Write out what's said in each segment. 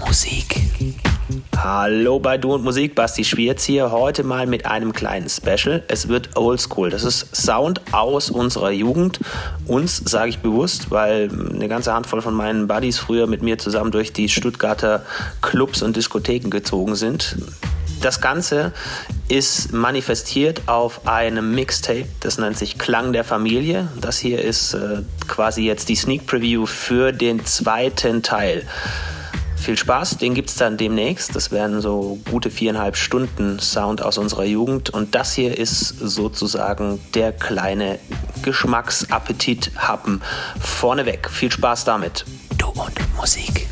Musik. Hallo bei Du und Musik, Basti Schwierz hier. Heute mal mit einem kleinen Special. Es wird Oldschool. Das ist Sound aus unserer Jugend. Uns sage ich bewusst, weil eine ganze Handvoll von meinen Buddies früher mit mir zusammen durch die Stuttgarter Clubs und Diskotheken gezogen sind. Das Ganze ist manifestiert auf einem Mixtape, das nennt sich Klang der Familie. Das hier ist äh, quasi jetzt die Sneak Preview für den zweiten Teil. Viel Spaß, den gibt es dann demnächst. Das werden so gute viereinhalb Stunden Sound aus unserer Jugend. Und das hier ist sozusagen der kleine Geschmacksappetit-Happen vorneweg. Viel Spaß damit. Du und Musik.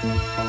Música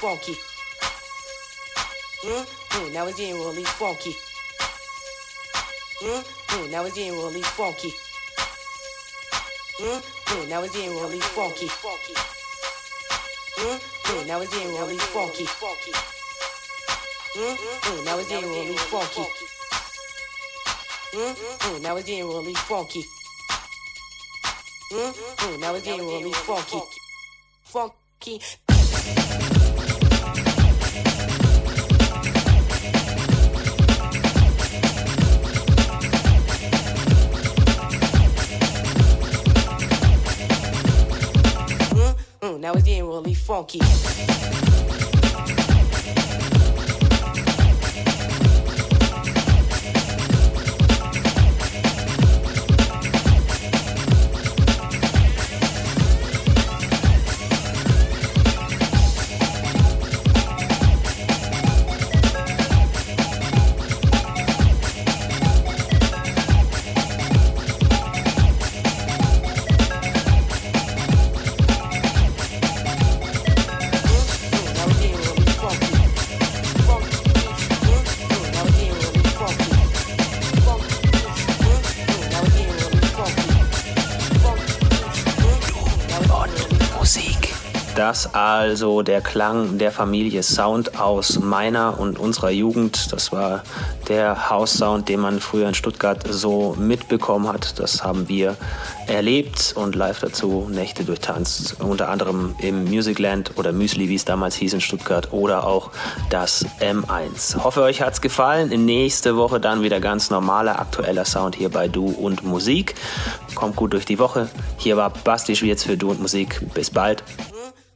Funky. Mm-hmm, now it's getting really funky. Mm-hmm, now it's getting really funky. Mm-hmm, now it's getting really funky. Mm-hmm, now it's getting really funky. Mm-hmm, now it's getting really funky. Mm-hmm, now it's getting really funky. Mm-hmm, now it's getting really funky. Funky. Mm, now it's getting really funky. Also der Klang der Familie Sound aus meiner und unserer Jugend. Das war der House-Sound, den man früher in Stuttgart so mitbekommen hat. Das haben wir erlebt und live dazu Nächte durchtanzt. Unter anderem im Musicland oder Müsli, wie es damals hieß in Stuttgart oder auch das M1. Hoffe, euch hat's gefallen. Nächste Woche dann wieder ganz normaler aktueller Sound hier bei Du und Musik. Kommt gut durch die Woche. Hier war Basti Schwierz für Du und Musik. Bis bald.